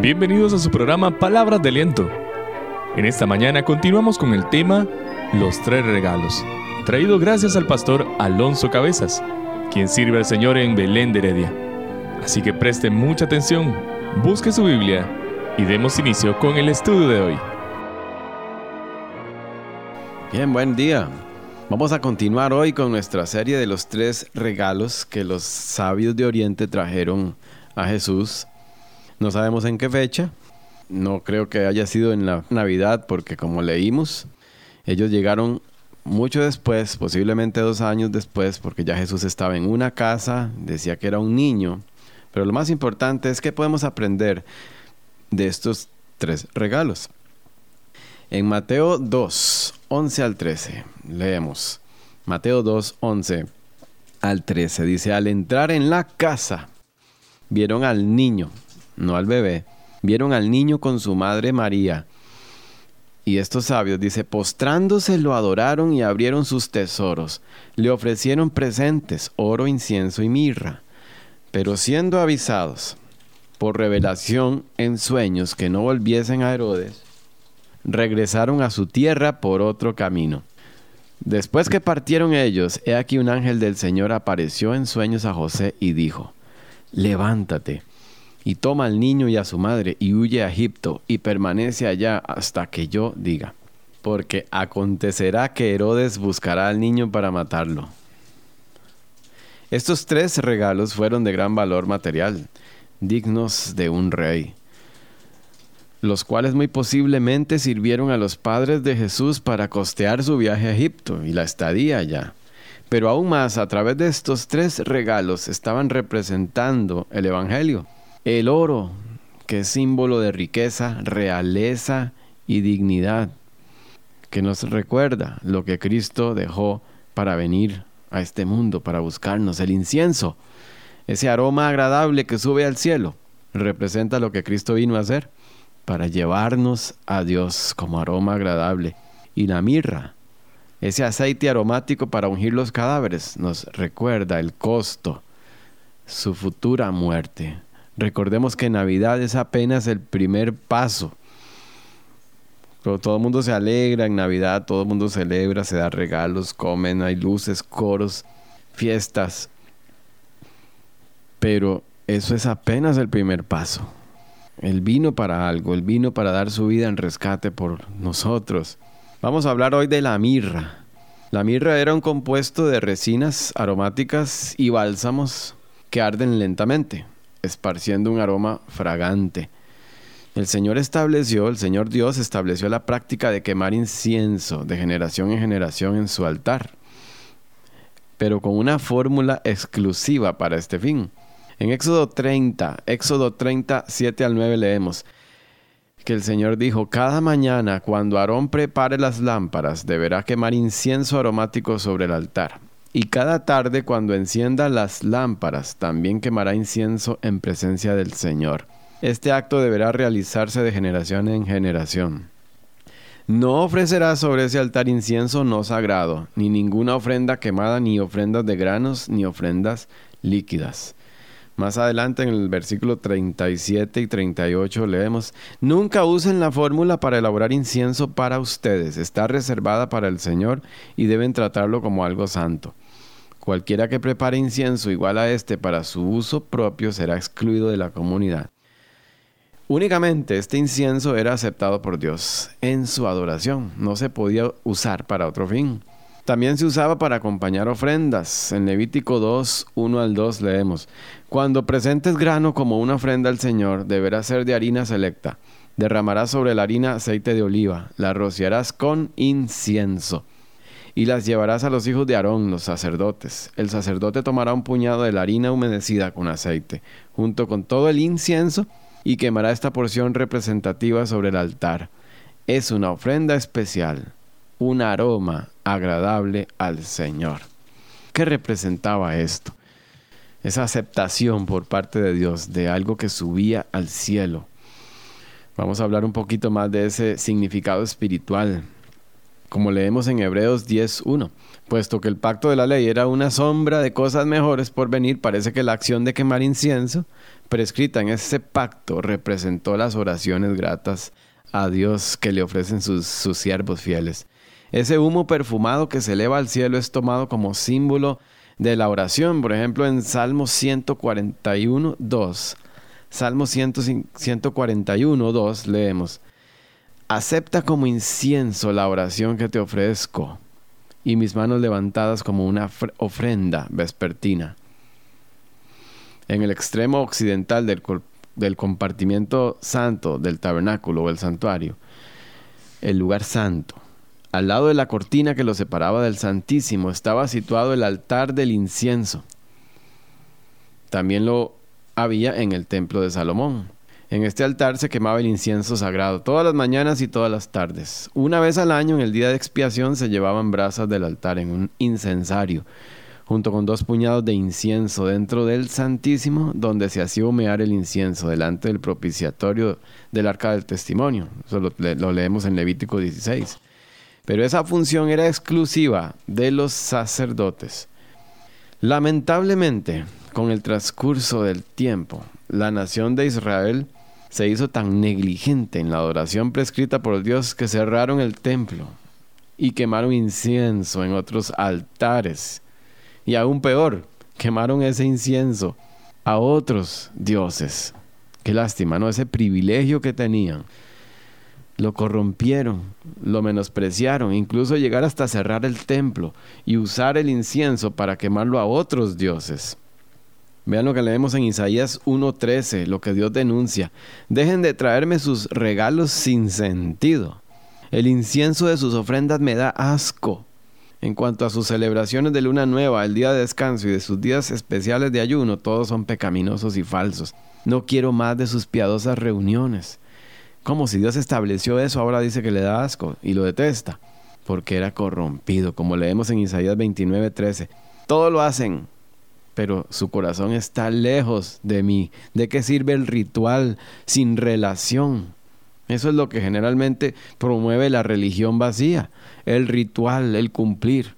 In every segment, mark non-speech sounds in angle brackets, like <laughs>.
Bienvenidos a su programa Palabras de Aliento. En esta mañana continuamos con el tema Los tres regalos, traído gracias al pastor Alonso Cabezas, quien sirve al Señor en Belén de Heredia. Así que preste mucha atención, busque su Biblia y demos inicio con el estudio de hoy. Bien, buen día. Vamos a continuar hoy con nuestra serie de los tres regalos que los sabios de Oriente trajeron a Jesús no sabemos en qué fecha. No creo que haya sido en la Navidad porque como leímos, ellos llegaron mucho después, posiblemente dos años después, porque ya Jesús estaba en una casa, decía que era un niño. Pero lo más importante es que podemos aprender de estos tres regalos. En Mateo 2, 11 al 13, leemos. Mateo 2, 11 al 13 dice, al entrar en la casa, vieron al niño no al bebé, vieron al niño con su madre María. Y estos sabios, dice, postrándose lo adoraron y abrieron sus tesoros. Le ofrecieron presentes, oro, incienso y mirra. Pero siendo avisados por revelación en sueños que no volviesen a Herodes, regresaron a su tierra por otro camino. Después que partieron ellos, he aquí un ángel del Señor apareció en sueños a José y dijo, levántate y toma al niño y a su madre y huye a Egipto y permanece allá hasta que yo diga. Porque acontecerá que Herodes buscará al niño para matarlo. Estos tres regalos fueron de gran valor material, dignos de un rey, los cuales muy posiblemente sirvieron a los padres de Jesús para costear su viaje a Egipto y la estadía allá. Pero aún más, a través de estos tres regalos estaban representando el Evangelio el oro, que es símbolo de riqueza, realeza y dignidad, que nos recuerda lo que Cristo dejó para venir a este mundo, para buscarnos. El incienso, ese aroma agradable que sube al cielo, representa lo que Cristo vino a hacer, para llevarnos a Dios como aroma agradable. Y la mirra, ese aceite aromático para ungir los cadáveres, nos recuerda el costo, su futura muerte. Recordemos que Navidad es apenas el primer paso. Todo el mundo se alegra en Navidad, todo el mundo celebra, se da regalos, comen, hay luces, coros, fiestas. Pero eso es apenas el primer paso. Él vino para algo, Él vino para dar su vida en rescate por nosotros. Vamos a hablar hoy de la mirra. La mirra era un compuesto de resinas aromáticas y bálsamos que arden lentamente esparciendo un aroma fragante. El Señor estableció, el Señor Dios estableció la práctica de quemar incienso de generación en generación en su altar, pero con una fórmula exclusiva para este fin. En Éxodo 30, Éxodo 30, 7 al 9 leemos que el Señor dijo, cada mañana cuando Aarón prepare las lámparas, deberá quemar incienso aromático sobre el altar. Y cada tarde cuando encienda las lámparas, también quemará incienso en presencia del Señor. Este acto deberá realizarse de generación en generación. No ofrecerá sobre ese altar incienso no sagrado, ni ninguna ofrenda quemada, ni ofrendas de granos, ni ofrendas líquidas. Más adelante en el versículo 37 y 38 leemos, Nunca usen la fórmula para elaborar incienso para ustedes, está reservada para el Señor y deben tratarlo como algo santo. Cualquiera que prepare incienso igual a este para su uso propio será excluido de la comunidad. Únicamente este incienso era aceptado por Dios en su adoración, no se podía usar para otro fin. También se usaba para acompañar ofrendas. En Levítico 2, 1 al 2 leemos, Cuando presentes grano como una ofrenda al Señor, deberá ser de harina selecta. Derramarás sobre la harina aceite de oliva, la rociarás con incienso y las llevarás a los hijos de Aarón, los sacerdotes. El sacerdote tomará un puñado de la harina humedecida con aceite, junto con todo el incienso, y quemará esta porción representativa sobre el altar. Es una ofrenda especial, un aroma agradable al Señor. ¿Qué representaba esto? Esa aceptación por parte de Dios de algo que subía al cielo. Vamos a hablar un poquito más de ese significado espiritual como leemos en Hebreos 10.1. Puesto que el pacto de la ley era una sombra de cosas mejores por venir, parece que la acción de quemar incienso, prescrita en ese pacto, representó las oraciones gratas a Dios que le ofrecen sus, sus siervos fieles. Ese humo perfumado que se eleva al cielo es tomado como símbolo de la oración. Por ejemplo, en Salmo 141, 2. Salmo 141, 2 leemos. Acepta como incienso la oración que te ofrezco y mis manos levantadas como una ofrenda vespertina. En el extremo occidental del, compartimiento santo del tabernáculo o el santuario, el lugar santo, al lado de la cortina que lo separaba del Santísimo estaba situado el altar del incienso. También lo había en el templo de Salomón. En este altar se quemaba el incienso sagrado todas las mañanas y todas las tardes. Una vez al año, en el día de expiación, se llevaban brasas del altar en un incensario, junto con dos puñados de incienso dentro del Santísimo, donde se hacía humear el incienso delante del propiciatorio del arca del testimonio. Eso lo, lo leemos en Levítico 16. Pero esa función era exclusiva de los sacerdotes. Lamentablemente, con el transcurso del tiempo, la nación de Israel se hizo tan negligente en la adoración prescrita por Dios que cerraron el templo y quemaron incienso en otros altares. Y aún peor, quemaron ese incienso a otros dioses. Qué lástima, ¿no? Ese privilegio que tenían. Lo corrompieron, lo menospreciaron, incluso llegar hasta cerrar el templo y usar el incienso para quemarlo a otros dioses. Vean lo que leemos en Isaías 1.13, lo que Dios denuncia. Dejen de traerme sus regalos sin sentido. El incienso de sus ofrendas me da asco. En cuanto a sus celebraciones de luna nueva, el día de descanso y de sus días especiales de ayuno, todos son pecaminosos y falsos. No quiero más de sus piadosas reuniones. Como si Dios estableció eso, ahora dice que le da asco y lo detesta, porque era corrompido, como leemos en Isaías 29.13. Todo lo hacen pero su corazón está lejos de mí. ¿De qué sirve el ritual sin relación? Eso es lo que generalmente promueve la religión vacía, el ritual, el cumplir,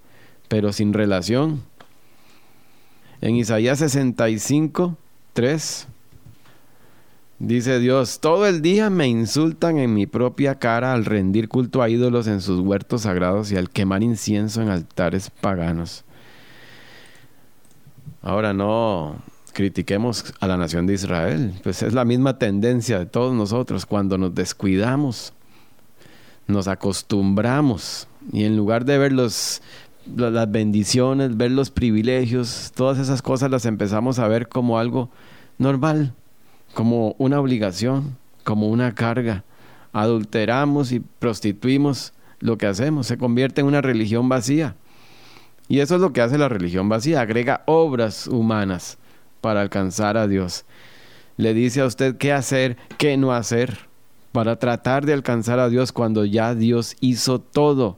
pero sin relación. En Isaías 65, 3, dice Dios, todo el día me insultan en mi propia cara al rendir culto a ídolos en sus huertos sagrados y al quemar incienso en altares paganos. Ahora no critiquemos a la nación de Israel, pues es la misma tendencia de todos nosotros cuando nos descuidamos, nos acostumbramos y en lugar de ver las bendiciones, ver los privilegios, todas esas cosas las empezamos a ver como algo normal, como una obligación, como una carga. Adulteramos y prostituimos lo que hacemos, se convierte en una religión vacía. Y eso es lo que hace la religión vacía, agrega obras humanas para alcanzar a Dios. Le dice a usted qué hacer, qué no hacer, para tratar de alcanzar a Dios cuando ya Dios hizo todo.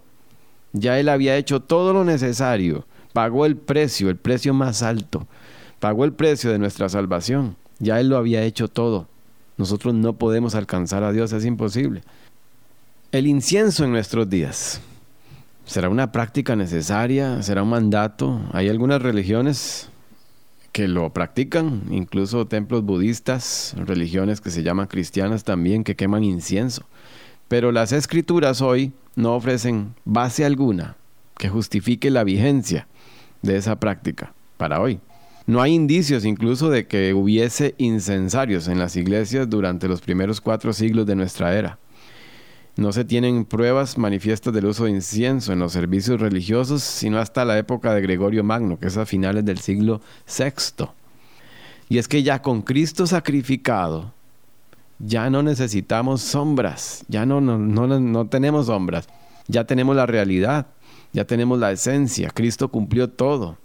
Ya Él había hecho todo lo necesario, pagó el precio, el precio más alto, pagó el precio de nuestra salvación. Ya Él lo había hecho todo. Nosotros no podemos alcanzar a Dios, es imposible. El incienso en nuestros días. ¿Será una práctica necesaria? ¿Será un mandato? Hay algunas religiones que lo practican, incluso templos budistas, religiones que se llaman cristianas también, que queman incienso. Pero las escrituras hoy no ofrecen base alguna que justifique la vigencia de esa práctica para hoy. No hay indicios incluso de que hubiese incensarios en las iglesias durante los primeros cuatro siglos de nuestra era. No se tienen pruebas manifiestas del uso de incienso en los servicios religiosos, sino hasta la época de Gregorio Magno, que es a finales del siglo VI. Y es que ya con Cristo sacrificado, ya no necesitamos sombras, ya no, no, no, no tenemos sombras, ya tenemos la realidad, ya tenemos la esencia, Cristo cumplió todo.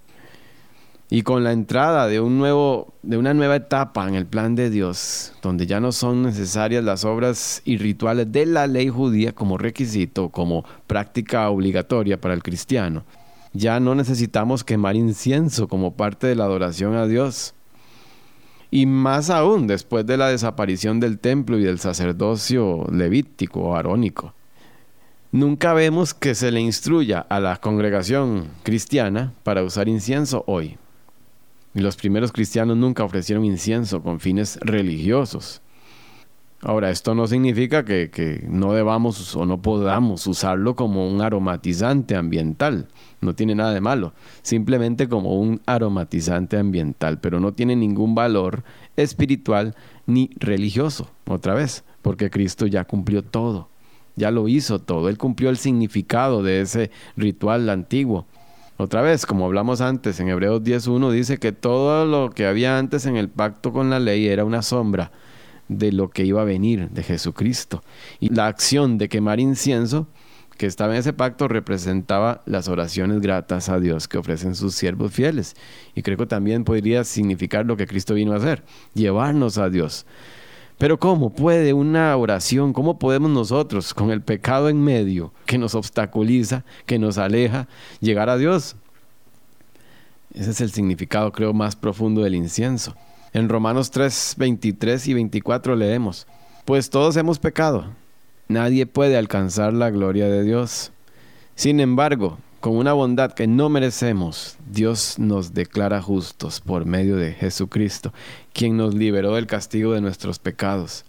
Y con la entrada de, un nuevo, de una nueva etapa en el plan de Dios, donde ya no son necesarias las obras y rituales de la ley judía como requisito, como práctica obligatoria para el cristiano, ya no necesitamos quemar incienso como parte de la adoración a Dios. Y más aún después de la desaparición del templo y del sacerdocio levítico o arónico. Nunca vemos que se le instruya a la congregación cristiana para usar incienso hoy. Los primeros cristianos nunca ofrecieron incienso con fines religiosos. Ahora, esto no significa que, no debamos o no podamos usarlo como un aromatizante ambiental. No tiene nada de malo. Simplemente como un aromatizante ambiental. Pero no tiene ningún valor espiritual ni religioso. Otra vez. Porque Cristo ya cumplió todo. Ya lo hizo todo. Él cumplió el significado de ese ritual antiguo. Otra vez, como hablamos antes, en Hebreos 10.1 dice que todo lo que había antes en el pacto con la ley era una sombra de lo que iba a venir de Jesucristo. Y la acción de quemar incienso que estaba en ese pacto representaba las oraciones gratas a Dios que ofrecen sus siervos fieles. Y creo que también podría significar lo que Cristo vino a hacer, llevarnos a Dios. Pero ¿cómo puede una oración, cómo podemos nosotros, con el pecado en medio que nos obstaculiza, que nos aleja, llegar a Dios? Ese es el significado, creo, más profundo del incienso. En Romanos 3, 23 y 24 leemos, pues todos hemos pecado, nadie puede alcanzar la gloria de Dios. Sin embargo, con una bondad que no merecemos, Dios nos declara justos por medio de Jesucristo, quien nos liberó del castigo de nuestros pecados.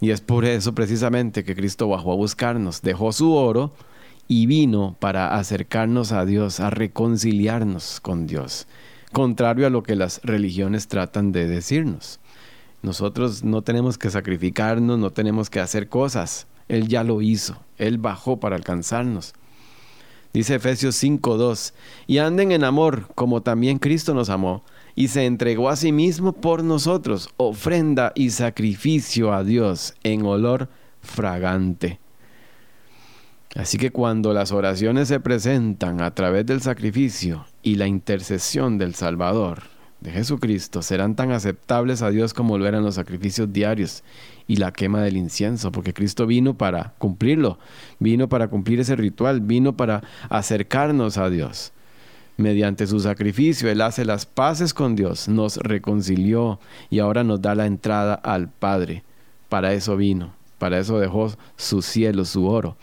Y es por eso precisamente que Cristo bajó a buscarnos, dejó su oro y vino para acercarnos a Dios, a reconciliarnos con Dios, contrario a lo que las religiones tratan de decirnos. Nosotros no tenemos que sacrificarnos, no tenemos que hacer cosas. Él ya lo hizo, Él bajó para alcanzarnos. Dice Efesios 5:2, y anden en amor como también Cristo nos amó y se entregó a sí mismo por nosotros, ofrenda y sacrificio a Dios en olor fragante. Así que cuando las oraciones se presentan a través del sacrificio y la intercesión del Salvador, de Jesucristo serán tan aceptables a Dios como lo eran los sacrificios diarios y la quema del incienso, porque Cristo vino para cumplirlo, vino para cumplir ese ritual, vino para acercarnos a Dios. Mediante su sacrificio, Él hace las paces con Dios, nos reconcilió y ahora nos da la entrada al Padre. Para eso vino, para eso dejó su cielo, su oro.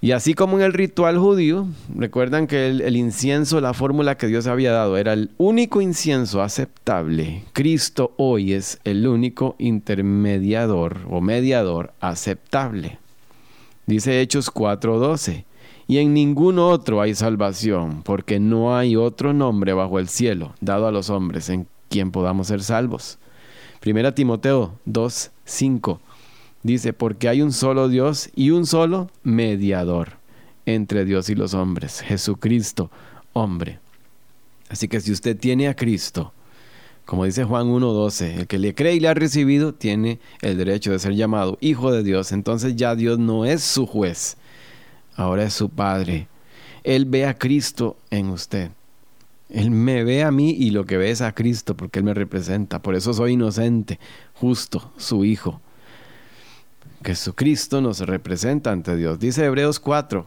Y así como en el ritual judío, recuerdan que el, incienso, la fórmula que Dios había dado, era el único incienso aceptable. Cristo hoy es el único intermediador o mediador aceptable. Dice Hechos 4:12, y en ningún otro hay salvación, porque no hay otro nombre bajo el cielo dado a los hombres en quien podamos ser salvos. Primera Timoteo 2:5 Dice, porque hay un solo Dios y un solo mediador entre Dios y los hombres, Jesucristo, hombre. Así que si usted tiene a Cristo, como dice Juan 1.12, el que le cree y le ha recibido tiene el derecho de ser llamado hijo de Dios. Entonces ya Dios no es su juez, ahora es su Padre. Él ve a Cristo en usted. Él me ve a mí y lo que ve es a Cristo porque Él me representa. Por eso soy inocente, justo, su hijo. Jesucristo nos representa ante Dios. Dice Hebreos 4,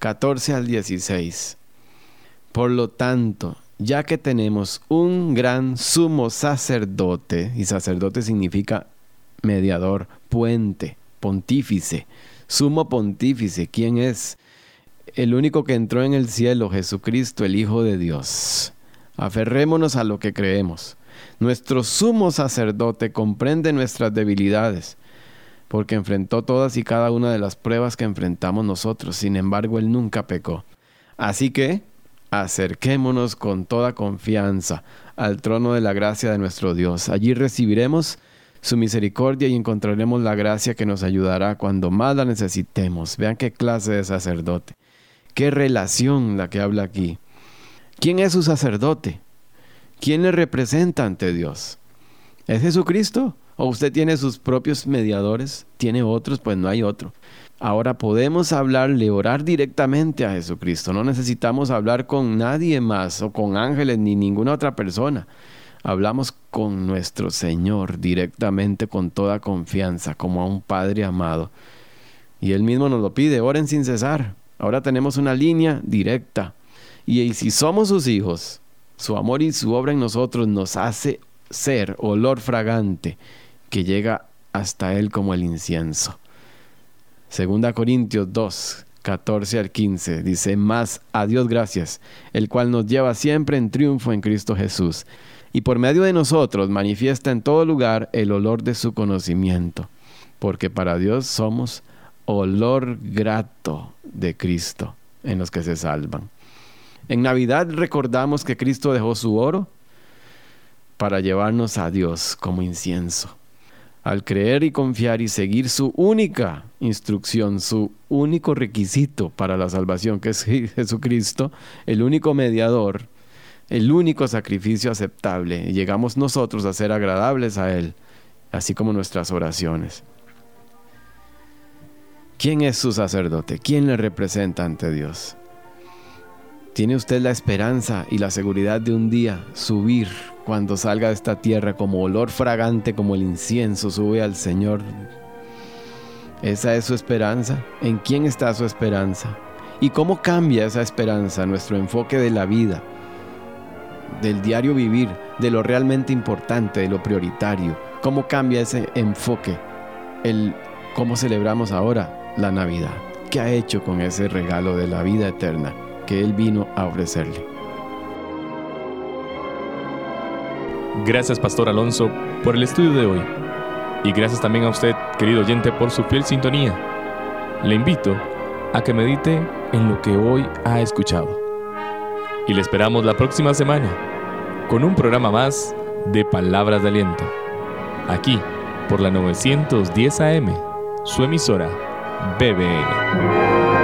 14 al 16. Por lo tanto, ya que tenemos un gran sumo sacerdote, y sacerdote significa mediador, puente, pontífice, sumo pontífice, ¿quién es? El único que entró en el cielo, Jesucristo, el Hijo de Dios. Aferrémonos a lo que creemos. Nuestro sumo sacerdote comprende nuestras debilidades porque enfrentó todas y cada una de las pruebas que enfrentamos nosotros. Sin embargo, Él nunca pecó. Así que, acerquémonos con toda confianza al trono de la gracia de nuestro Dios. Allí recibiremos su misericordia y encontraremos la gracia que nos ayudará cuando más la necesitemos. Vean qué clase de sacerdote. Qué relación la que habla aquí. ¿Quién es su sacerdote? ¿Quién le representa ante Dios? ¿Es Jesucristo? ¿O usted tiene sus propios mediadores? ¿Tiene otros? Pues no hay otro. Ahora podemos hablarle, orar directamente a Jesucristo. No necesitamos hablar con nadie más o con ángeles ni ninguna otra persona. Hablamos con nuestro Señor directamente con toda confianza, como a un Padre amado. Y Él mismo nos lo pide, oren sin cesar. Ahora tenemos una línea directa. Y si somos sus hijos, su amor y su obra en nosotros nos hace ser olor fragante que llega hasta Él como el incienso. Segunda Corintios 2, 14 al 15 dice, más a Dios gracias, el cual nos lleva siempre en triunfo en Cristo Jesús, y por medio de nosotros manifiesta en todo lugar el olor de su conocimiento, porque para Dios somos olor grato de Cristo en los que se salvan. En Navidad recordamos que Cristo dejó su oro para llevarnos a Dios como incienso. Al creer y confiar y seguir su única instrucción, su único requisito para la salvación, que es <laughs> Jesucristo, el único mediador, el único sacrificio aceptable, llegamos nosotros a ser agradables a Él, así como nuestras oraciones. ¿Quién es su sacerdote? ¿Quién le representa ante Dios? ¿Tiene usted la esperanza y la seguridad de un día subir cuando salga de esta tierra como olor fragante como el incienso sube al Señor? ¿Esa es su esperanza? ¿En quién está su esperanza? ¿Y cómo cambia esa esperanza nuestro enfoque de la vida, del diario vivir, de lo realmente importante, de lo prioritario? ¿Cómo cambia ese enfoque? El cómo celebramos ahora la Navidad. ¿Qué ha hecho con ese regalo de la vida eterna? que Él vino a ofrecerle. Gracias, Pastor Alonso, por el estudio de hoy. Y gracias también a usted, querido oyente, por su fiel sintonía. Le invito a que medite en lo que hoy ha escuchado. Y le esperamos la próxima semana con un programa más de Palabras de Aliento. Aquí, por la 910 AM, su emisora BBN.